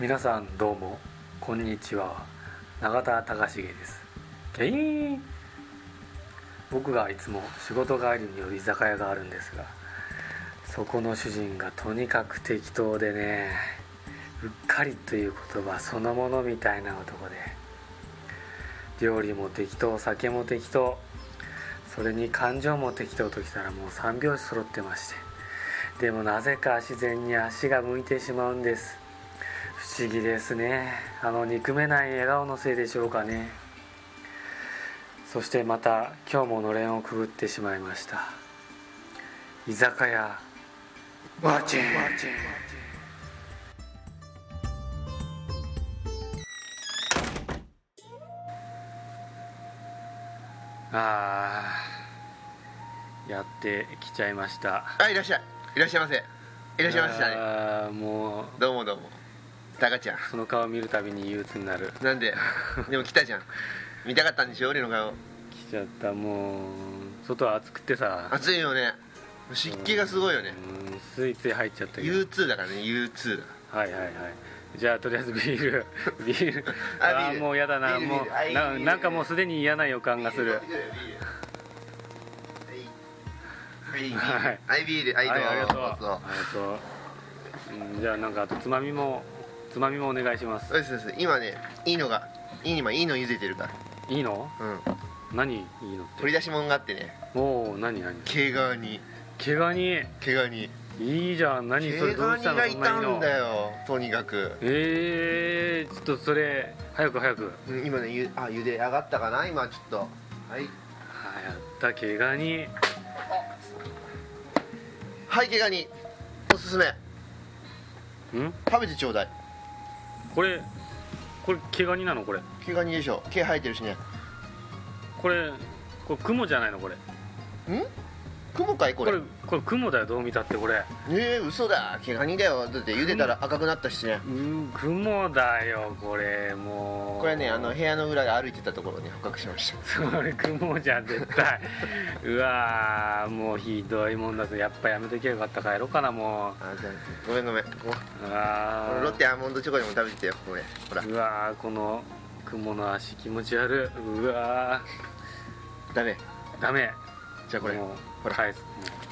皆さんどうもこんにちは。永田隆重です。僕がいつも仕事帰りに寄る居酒屋があるんですがそこの主人がとにかく適当でねうっかりという言葉そのものみたいな男で料理も適当酒も適当それに感情も適当ときたらもう3拍子揃ってましてでもなぜか自然に足が向いてしまうんです。不思議ですね。あの憎めない笑顔のせいでしょうかね。そしてまた今日ものれんをくぐってしまいました。居酒屋。ワチン。あーやってきちゃいました。あいらっしゃい。いらっしゃいませ。いらっしゃいましたね。あーもう。どうもどうもタカちゃん。その顔見るたびに憂鬱になる。なんで？でも来たじゃん。見たかったんでしょ？俺の顔。来ちゃった。もう外は暑くてさ。暑いよね。湿気がすごいよね。うんついつい入っちゃったけど。U2 だからね U2 だ。はいはいはい。じゃあとりあえずビール ビール。ああビール。ーもうやだな。もういないなんかもうすでに嫌な予感がする。はい。はい。はいビール。ありがとう。ありがとう。うんじゃあなんかあとつまみもつまみもお願いします。そうですそうです。今ねいいのがいい今いいの茹でてるかいいの？らうん。何いいのって？取り出し物があってね。おお何何？毛ガニ毛ガニ毛ガニいいじゃん。何それ？毛どうしたのがいそんないいんだよとにかく。えー、ちょっとそれ早く早く。うん今ねゆあ茹で上がったかな？今ちょっと。はい。はやった毛ガニはい毛ガニおすすめ。ん？食べてちょうだいこれこれ毛ガニなの？これ。毛ガニでしょ。毛生えてるしね。これこれ雲じゃないの？これ。ん？雲かい？これ。これこれ雲だよ。どう見たってこれ。えー、嘘だ。毛ガニだよ。だって茹でたら赤くなったしね。うん雲だよこれもう。これねあの部屋の裏で歩いてたところに捕獲しました。それ雲じゃん絶対。うわーもうひどいもんだぞやっぱやめときゃよかった。帰ろうかなもあじゃあごめんごめん。こううわこれロッテアーモンドチョコでも食べててよ。これほら。うわーこの雲の足気持ち悪い。うわダメ。ーダメ。じゃあこれ。もうほら。返す。も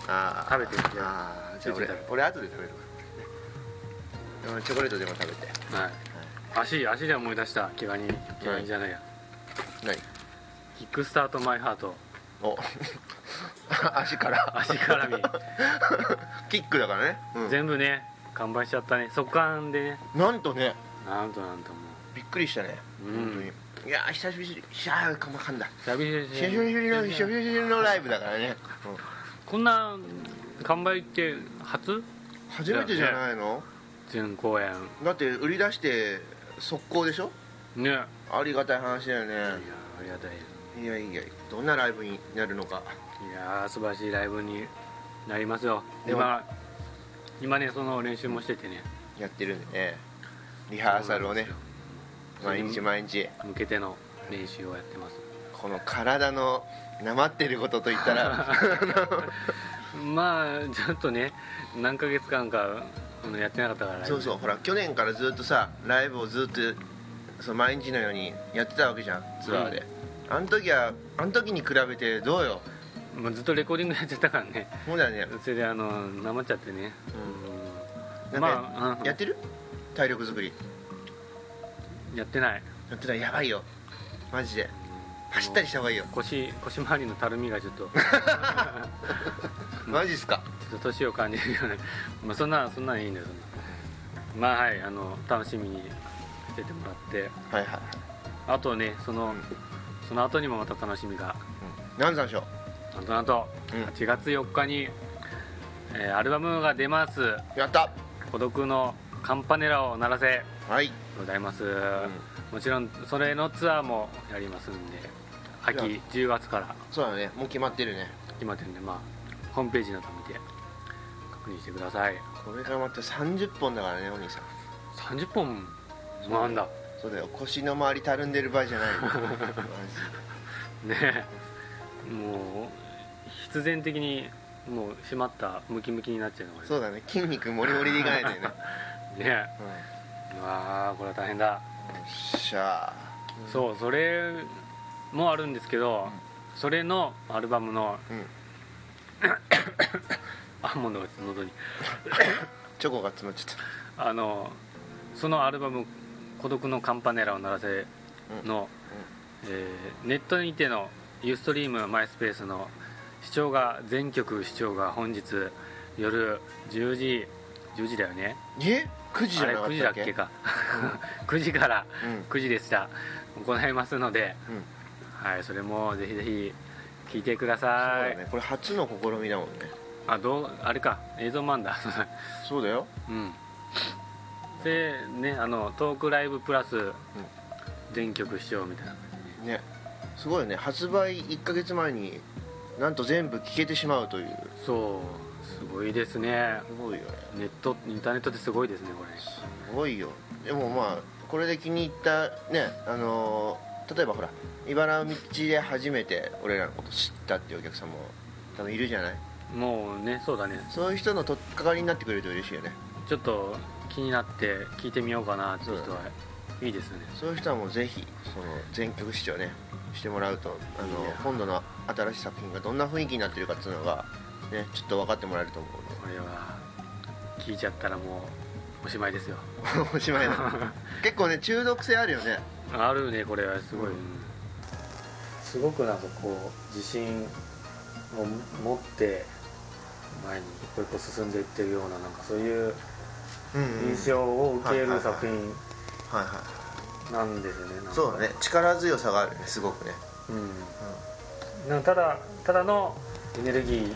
あー。食べてみて。あーじゃあ俺ちょっと食べ俺後で食べるわ。うんチョコレートでも食べて。うはい。足足で思い出した。毛ガニ毛ガニじゃないや、何？キックスタートマイハート。お。足から。足絡み キックだからね、うん。全部ね完売しちゃったね。速乾でね。なんとね。なんとなんともびっくりしたね、うん。本当に。いやー久しぶり。しゃあかまかんだ。う久しぶりの久しぶりのライブだからね、こんな完売って初？初めてじゃないの？全公演。だって売り出して速攻でしょ？ね。いやありがたい話だよね。ありがたいいやいやどんなライブになるのか。いやー素晴らしいライブになりますよ。でも今今ねその練習もしててね。やってるんでね。リハーサルをね毎日毎日。向けての練習をやってます。この体のなまってることといったら。まあちょっとね何ヶ月間かやってなかったから。そうそうほら去年からずっとさライブをずっとそう毎日のようにやってたわけじゃんツアーで、あの時はあの時に比べてどうよ？まあ、ずっとレコーディングやってたからね。そうだよね。それであのなまっちゃってね。なん。か、まあうん。やってる？体力作り。やってない。やってたらやばいよ。マジで。走ったりした方がいいよ。腰腰回りのたるみがちょっと。ち ょマジっすか？っと年を感じるよねまあそんなそんなんいいんだよ。まあはいあの楽しみにしててもらって。はいはい、あとねそのその後にもまた楽しみが。うん、何山椒なんとなんとうん。8月4日に、えーアルバムが出ます。やった「孤独のカンパネラを鳴らせはい」ございます、もちろんそれのツアーもやりますんで秋10月から。そうだね。もう決まってるね。決まってるんでまあホームページなど見て確認してください。これからまた30本だからねお兄さん。30本？もあんだ。そうだよ。腰の周りたるんでる場合じゃない ねえ。もう必然的にもう締まったムキムキになっちゃうのそうだね。筋肉もりもりでいかないと ね、ねえうわあこれは大変だ。よっしゃそうそれもあるんですけど、それのアルバムのうん。あもう喉喉に。チョコが詰まっちゃっあのそのアルバム「孤独のカンパネラを鳴らせの」えーネットにてのユーストリームマイスペースの視聴が全曲視聴が本日夜10時10時だよね。たえ？9時じゃなか9時ったっけ？だっけか。9時からうん。9時でした。行いますので、うん。はい、それもぜひぜひ聞いてくだそうさい、だね。これ初の試みだもんね。あどうあれか。映像もあんだ。そうだよ。うん。でねあのトークライブプラス全曲視聴みたいなね。すごいよね。発売1ヶ月前になんと全部聴けてしまうという。そうすごいですね。すごいよね。ネットインターネットってすごいですねこれ。すごいよ。でもまあこれで気に入ったねあのー例えばほら茨道で初めて俺らのこと知ったっていうお客さんも多分いるじゃない？もうねそうだね。そういう人の取っかかりになってくれると嬉しいよね。ちょっと気になって聞いてみようかなっていう人はいいですよね。そういう人はもうぜひその全曲視聴ねしてもらうとあの今度の新しい作品がどんな雰囲気になってるかっていうのがねちょっと分かってもらえると思うこれは聞いちゃったらもうおしまいですよ。の でおしまいだ 結構ね中毒性あるよね。あるねこれはすごい、うん。すごくなんかこう自信を持って前に一歩一歩進んでいってるようななんかそういう印象を受ける作品はいはい。なんですよねそうだね。力強さがあるねすごくね。うん。なんかただただのエネルギー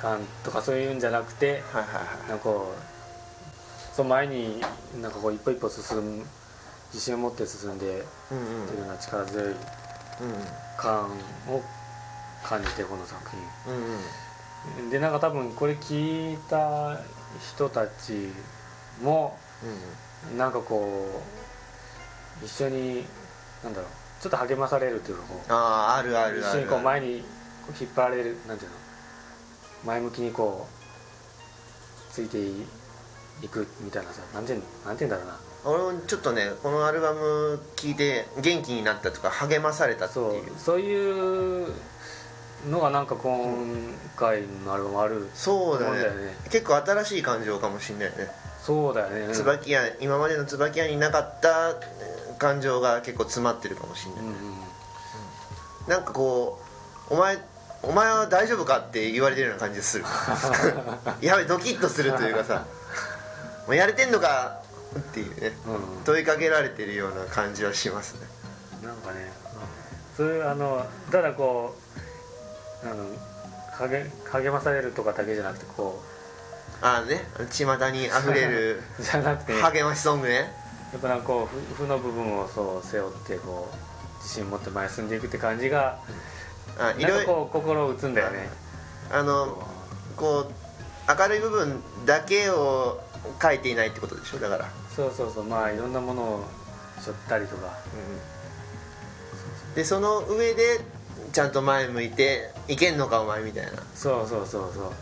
感とかそういうんじゃなくてはいはいはい。なんかこうその前になんかこう一歩一歩進む自信を持って進んでっていうような力強いうん感を感じてこの作品。うんうん。でなんか多分これ聞いた人たちもうん。なんかこう一緒になんだろうちょっと励まされるというかこうあああるあるある。一緒にこう前にこう引っ張られるなんていうの前向きにこうついていくみたいなさなんていなんて言うんだろうな。俺もちょっとねこのアルバム聴いて元気になったとか励まされたってそう。いうそういうのがなんか今回のアルバムあるそうだね。そうだよね。結構新しい感情かもしれないね。そうだよね。うん椿屋今までの椿屋になかった感情が結構詰まってるかもしれない、うんうんなんかこうお前お前は大丈夫かって言われてるような感じがする。やべドキッとするというかさもうやれてんのか？っていうね。うん問いかけられてるような感じはしますね。なんかねそういうあのただこうあの励励まされるとかだけじゃなくてこああね巷にあふれるう じゃなくて。や励ましソングねっぱなんかこう負負の部分をそう背負ってこう自信持って前に進んでいくって感じがなんかあいろいろこう心を打つんだよね。あのこう明るい部分だけを書いていないってことでしょ？だから、そうそうそう。まあいろんなものを背負ったりとか。でその上でちゃんと前向いていけんのかお前みたいな。そうそうそうそう。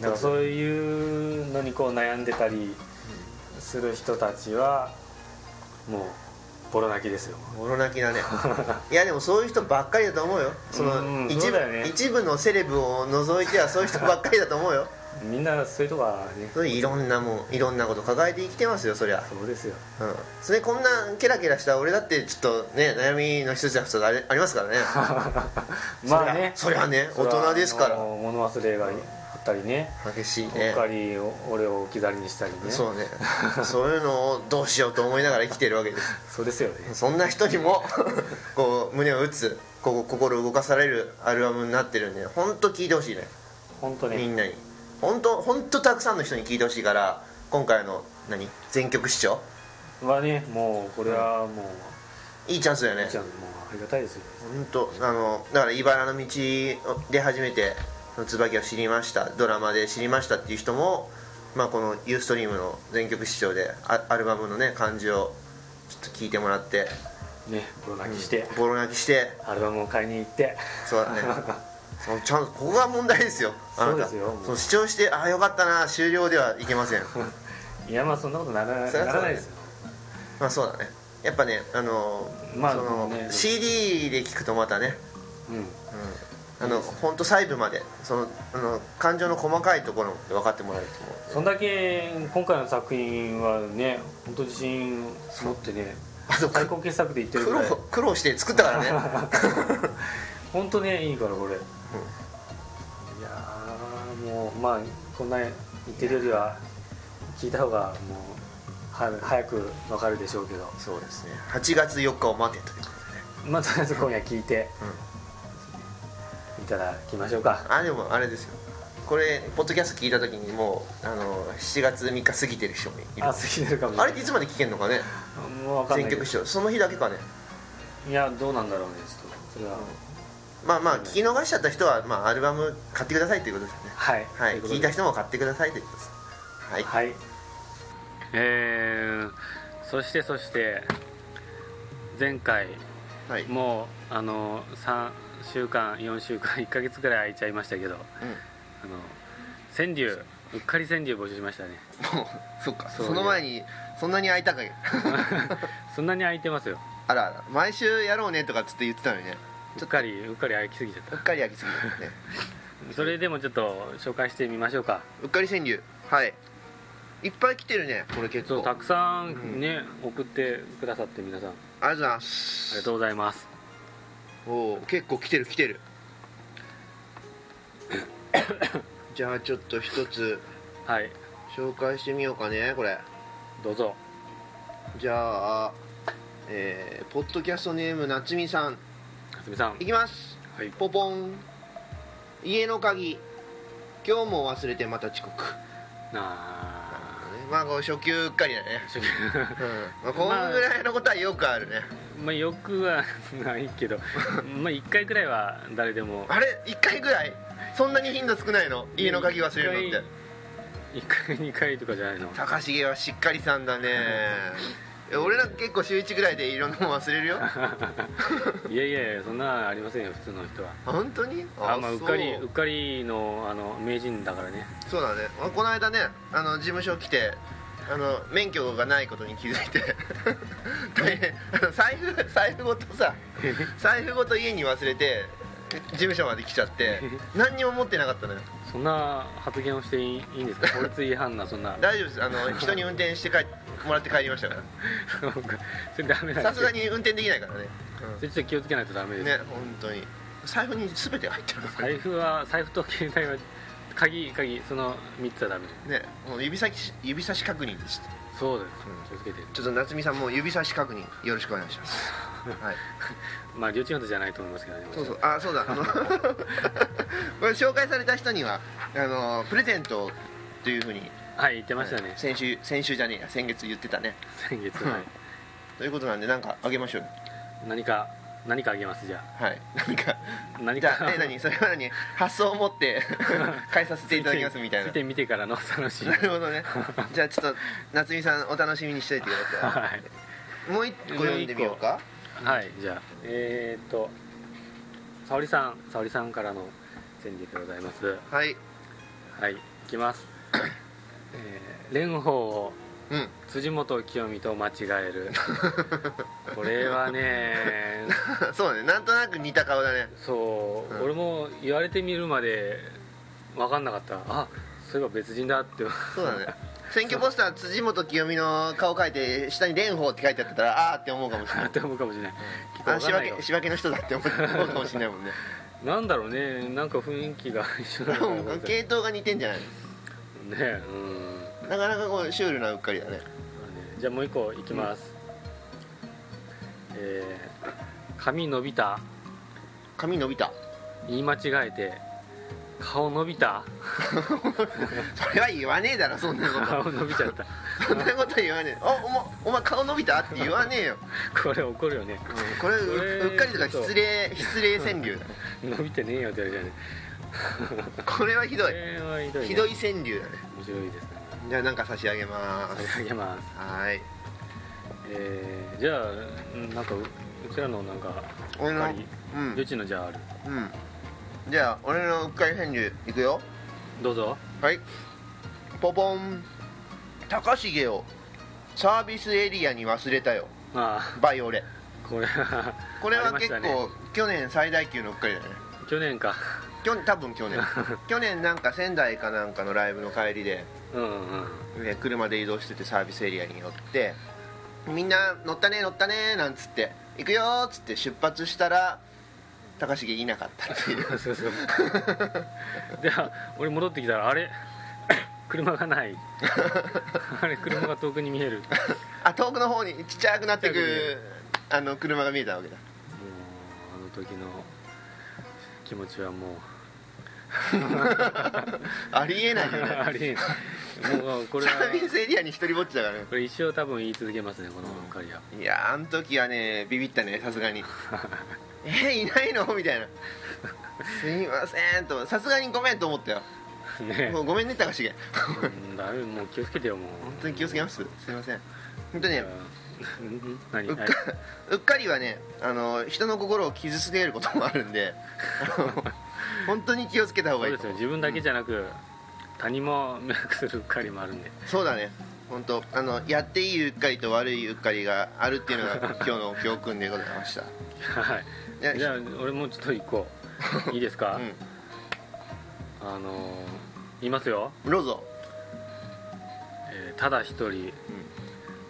だからそういうのにこう悩んでたりする人たちはもうボロ泣きですよ。もろ泣きだね。いやでもそういう人ばっかりだと思うよ。そのうん一部ね。一部のセレブを除いてはそういう人ばっかりだと思うよ。みんなそういうとこはね。いろんなもんいろんなこと抱えて生きてますよそりゃ。そうですよ。うん。それこんなケラケラした俺だってちょっとね悩みの一つや二つありありますからね。まあね。そりゃね大人ですから。物忘れがあったりね。激しいうっねかり俺を置き去りにしたりね。そうね。そういうのをどうしようと思いながら生きてるわけです。そうですよね。そんな人にも こう胸を打つこう心動かされるアルバムになってるんで本当聴いてほしいね。本当ね。みんなに。本当本当たくさんの人に聴いてほしいから今回の何？全曲視聴？はねもうこれはもう。いいチャンスだよね。じゃあもうありがたいですよ。本当あのだから茨の道で初めて椿を知りましたドラマで知りましたっていう人も、まあ、このユーストリームの全曲視聴でアアルバムのね感じをちょっと聞いてもらってねボロ泣きして、ボロ泣きしてアルバムを買いに行って。そうだね。そのちゃんとここが問題ですよ。あなた。そうですよ。その視聴してああよかったな終了ではいけません。いやまあそんなことならなそりゃそうだね。らないですよ。まあそうだね。やっぱねあのまあそのね。CD で聞くとまたねうんうんあの本当細部までそのあの感情の細かいところまで分かってもらえると思う。そんだけ今回の作品はね本当自信持ってね最高傑作で言ってる苦ぐら。い労苦労して作ったからね。本当ねいいからこれ、いやーもうまあこんな言ってるよりは聞いた方がもうは早くわかるでしょうけど。そうですね。8月4日を待てということでね。まあとりあえず今夜聞いていただきましょうか。あでもあれですよ。これポッドキャスト聞いた時にもうあの7月3日過ぎてる人もいる。あ過ぎてるかもしれない。あれっていつまで聞けんのかね？もうわかんないけど。全曲視聴その日だけかね。いやどうなんだろうねちょっと。それは、まあまあ聞き逃しちゃった人は、まあ、アルバム買ってくださいということですよね。はい。はい。とうことで。聞いた人も買ってくださいということです。はい。はい。えー、そしてそして前回はい、うん、もうあの3週間4週間1ヶ月ぐらい空いちゃいましたけどあの川柳うっかり川柳募集しましたね。もうそっか。その前にそんなに空いたか そんなに空いてますよ。あらあら毎週やろうねとかっつって言ってたのにね。うっかりうっかり空きすぎちゃっうっかり焼きすぎたね。た それでもちょっと紹介してみましょうか。うっかり川柳。はい。いっぱい来てるねこれ結構。たくさんね、送ってくださって皆さん。あありがとうございます。りがとうございますおお結構来てる来てる。じゃあちょっと一つはい。紹介してみようかねこれ。どうぞ。じゃあえー、ポッドキャストネームなつみさん。かすみさん。いきます。はい。ポポン。家の鍵。今日も忘れてまた遅刻。なあ。まあこう初級うっかりだね。初級。まあ、こんぐらいのことはよくあるね、まあよくは ないけどまあ1回くらいは誰でもあれ？1回ぐらい？そんなに頻度少ないの？家の鍵忘れるのって。1回2回とかじゃないの？高重はしっかりさんだね。俺なんか結構週1ぐらいでいろんなもん忘れるよ。いやいやいやそんなありませんよ普通の人は。本当に？あまあう。っかりそううっかりのあの名人だからね。そうだね。あこの間ねあの事務所来てあの免許がないことに気づいて。大変。あの財布財布ごとさ 財布ごと家に忘れて事務所まで来ちゃって 何にも持ってなかったのよ。そんな発言をしていいんですか？法律違反なそんな。大丈夫です。あの人に運転して帰もらって帰りましたかそれダメさすがに運転できないからね、それちょっと気をつけないとダメです、ね本当に。財布に全て入ってる財布は財布と携帯は鍵鍵その3つはダメ。ねもう指先指差し確認です。そうです、うん気をつけて。ちょっと夏美さんも指差し確認よろしくお願いします。はい。まあ両チームじゃないと思いますけどねそうそう。あそうだ。あのこれ紹介された人にはあのプレゼントというふうに。はい言ってましたね、先週先週じゃねえや。先月言ってたね。先月、はい、ということなんでなんかあげましょうよ。何か何かあげますじゃはい。何かあ何じゃかあえ何？それは何？発想を持って 返させていただきますみたいな。見て見てからの楽しいなるほどね。じゃあちょっと夏美さんお楽しみにしといてくださは。いい。もう一個読んでみようか。はいじゃあ。えー、っと沙織さん沙織さんからの川柳でございます。はい。はいいきます。えー蓮舫をうん。辻元清美と間違える。これはね。そうだね。なんとなく似た顔だね。そう、うん。俺も言われてみるまで分かんなかった。あそういえば別人だって。そうだね。選挙ポスター辻元清美の顔書いて下に「蓮舫」って書いてあってたらあーって思うかもしれない。って思うかもしれない、きっとあ仕分け仕分けの人だって思うかもしれないもんね。なんだろうね。なんか雰囲気が一緒な。系統が似てんじゃないうん。なかなかこうシュールなうっかりだね。じゃあもう一個いきます、えー髪伸びた。髪伸びた。言い間違えて顔伸びた。それは言わねえだろそんなこと。顔伸びちゃった。そんなこと言わねえ。おお前お前顔伸びたって言わねえよ、これ怒るよね。うんこれうっかりとか失礼失礼川柳だ。伸びてねえよって言われちゃうね これはひどい。ひどい、ね、ひどい川柳だね。面白いですね。じゃあなんか差し上げます。差し上げます。はい。えー、じゃあうんなんかううちらのなんか俺の？うん。余地のじゃあある。うん。じゃあ俺のうっかり川柳いくよ。どうぞ。はい。ポポン。高重を。サービスエリアに忘れたよ。あバイオレ。あこれはこれは結構、ね。去年最大級のうっかりだね。去年か去年多分去年。去年なんか仙台かなんかのライブの帰りでうんうんね車で移動しててサービスエリアに寄ってみんな乗ったね乗ったねなんつって行くよーっつって出発したら高重いなかったっていう。そうそうで俺戻ってきたらあれ？車がない。あれ車が遠くに見える。もあ遠くの方にちっちゃくなってくあの車が見えたわけだ。うあの時の気持ちはもう ありえないよね。ありえんもうこれはサービスエリアに一人ぼっちだからね。これ一生多分言い続けますねこのうっかりは。いやあん時はねビビったねさすがに。えいないの？みたいな。すいませんと。さすがにごめんと思ったよ。ね。もうごめんね高重。うんだめもう気をつけてよもう。本当に気をつけます？すいません。本当にねうん何？うっかはい。うっかりはねあの人の心を傷つけることもあるんで本当に気をつけた方そうですがいいと思う。よ。自分だけじゃなく他人も迷惑するうっかりもあるんで。そうだね。本当あのやっていいうっかりと悪いうっかりがあるっていうのが 今日の教訓でございました。はい。じゃあ俺もちょっと行こう。いいですか、うあのー言いますよ、んどうぞ。えーただ一人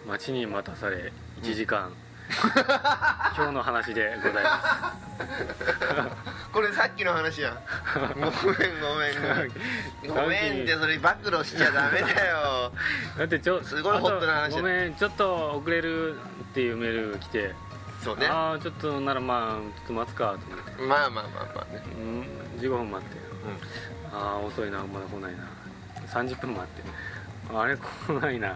待ちに待たされ1時間、今日の話でございま これさっきの話やん。ごめんごめん。ごめんごめんってそれ暴露しちゃダメだよ。すだってちょすごいホットな話ごめんちょっと遅れるっていうメール来て、そうね。ああちょっとならまあちょっと待つかと思って、まあまあまあまあね。うん、15分待って。ああ遅いな。まだ来ないな。30分待って。あれ来ないな。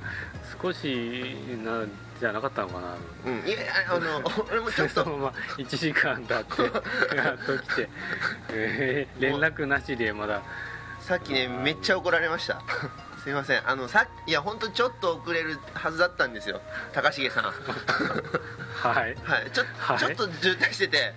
少しなじゃなかったのかな？うん、うん、いやあの 俺もちょっと。そのまま1時間経ってやっと来て、えー連絡なしでまだ。さっきねめっちゃ怒られました。すいません。あのさいや本当ちょっと遅れるはずだったんですよ。高重さん。はい。はい。ちょ,、はい。ちょっと渋滞してて。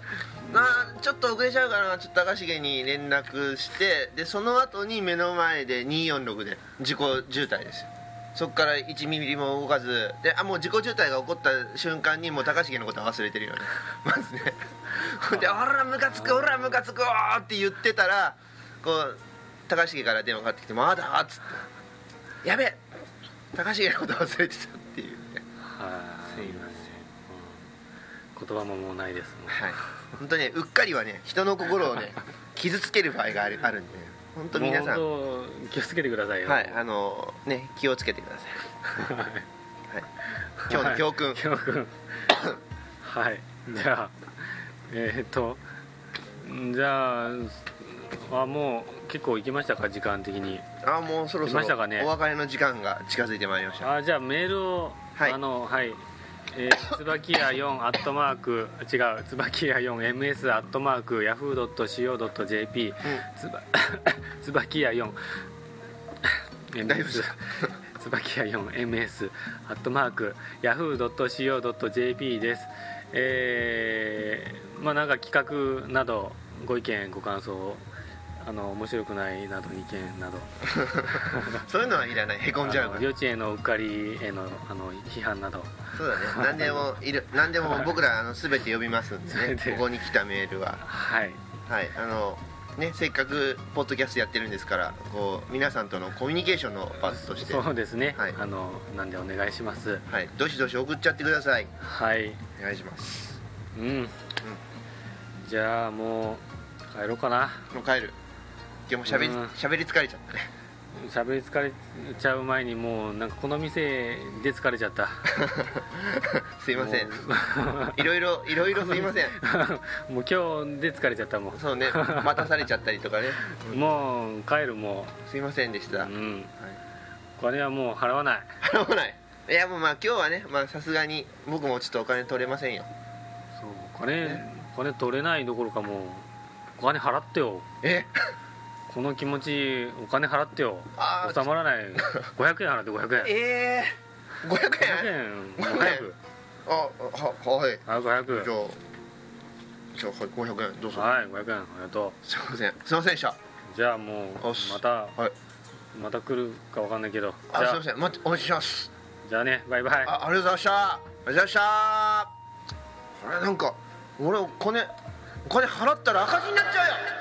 あーちょっと遅れちゃうからちょっと高重に連絡してでその後に目の前で246で事故渋滞ですよそこから1ミリも動かずであもう事故渋滞が起こった瞬間にもう高重のことは忘れてるよね。まずね。で「ほらムカつくほらムカつくわ」って言ってたらこう高重から電話かかってきて「まだ?」っつって「やべえ。高重のこと忘れてた」っていうね。はい。すいません。うん。言葉ももうないですもん。はい。本当にねうっかりはね人の心をね傷つける場合があるあるんで本当皆さん。気をつけてくださいよ。はいあのね気をつけてください、はい。はい、今日の教訓、はい。教訓。はい。じゃあえーっとじゃああもう結構行きましたか？時間的に。あもうそろそろ来ましたかね？お別れの時間が近づいてまいりました。あじゃあメールを、はい。あのはいえー、椿屋4アットマーク違う椿屋 4ms アットマークヤフー .co.jp つば椿屋4大丈夫です椿屋 4ms アットマークヤフー .co.jp です。えー、まあなんか企画などご意見ご感想あの面白くないなど意見など。そういうのはいらない。へこんじゃう幼稚園のうっかりへのあの批判などそうだね。何でもいる。何でも僕らあの全て呼びますんでね。ここに来たメールは。はい。はい。あのねせっかくポッドキャストやってるんですからこう皆さんとのコミュニケーションの場として。そうですね、はい。あのなんでお願いします。はい。どしどし送っちゃってください。はい。お願いします。うん、じゃあもう帰ろうかな。もう帰る。今日もしゃべりうん。しゃべり疲れちゃったね喋り疲れちゃう前にもうなんかこの店で疲れちゃった。すいません。もいろいろいろいろすいません。う もう今日で疲れちゃったもそうね。待たされちゃったりとかね。ん。もう帰るもすいませんでしう、た、うん、お金はもう払わない。払わない。いやもうまあ今日はねまあさすがに僕もちょっとお金取れませんよ。そうお金、お金取れないどころかもうお金払ってよ。え？この気持ちお金払ってよ。収まらない。500円払って500円。ええー、500 500円？円。もう500早くあははい。あ500じゃあじゃあはい500円。どうぞ。はい500円。ありがとすいません。すいませんでした。うじゃあもうまたはい。また来るかわかんないけど。あすいません。待ってお待ちします。じゃあね。バイバイ。あありがとうございました。ありがとうございました。あれなんか俺お金お金払ったら赤字になっちゃうよ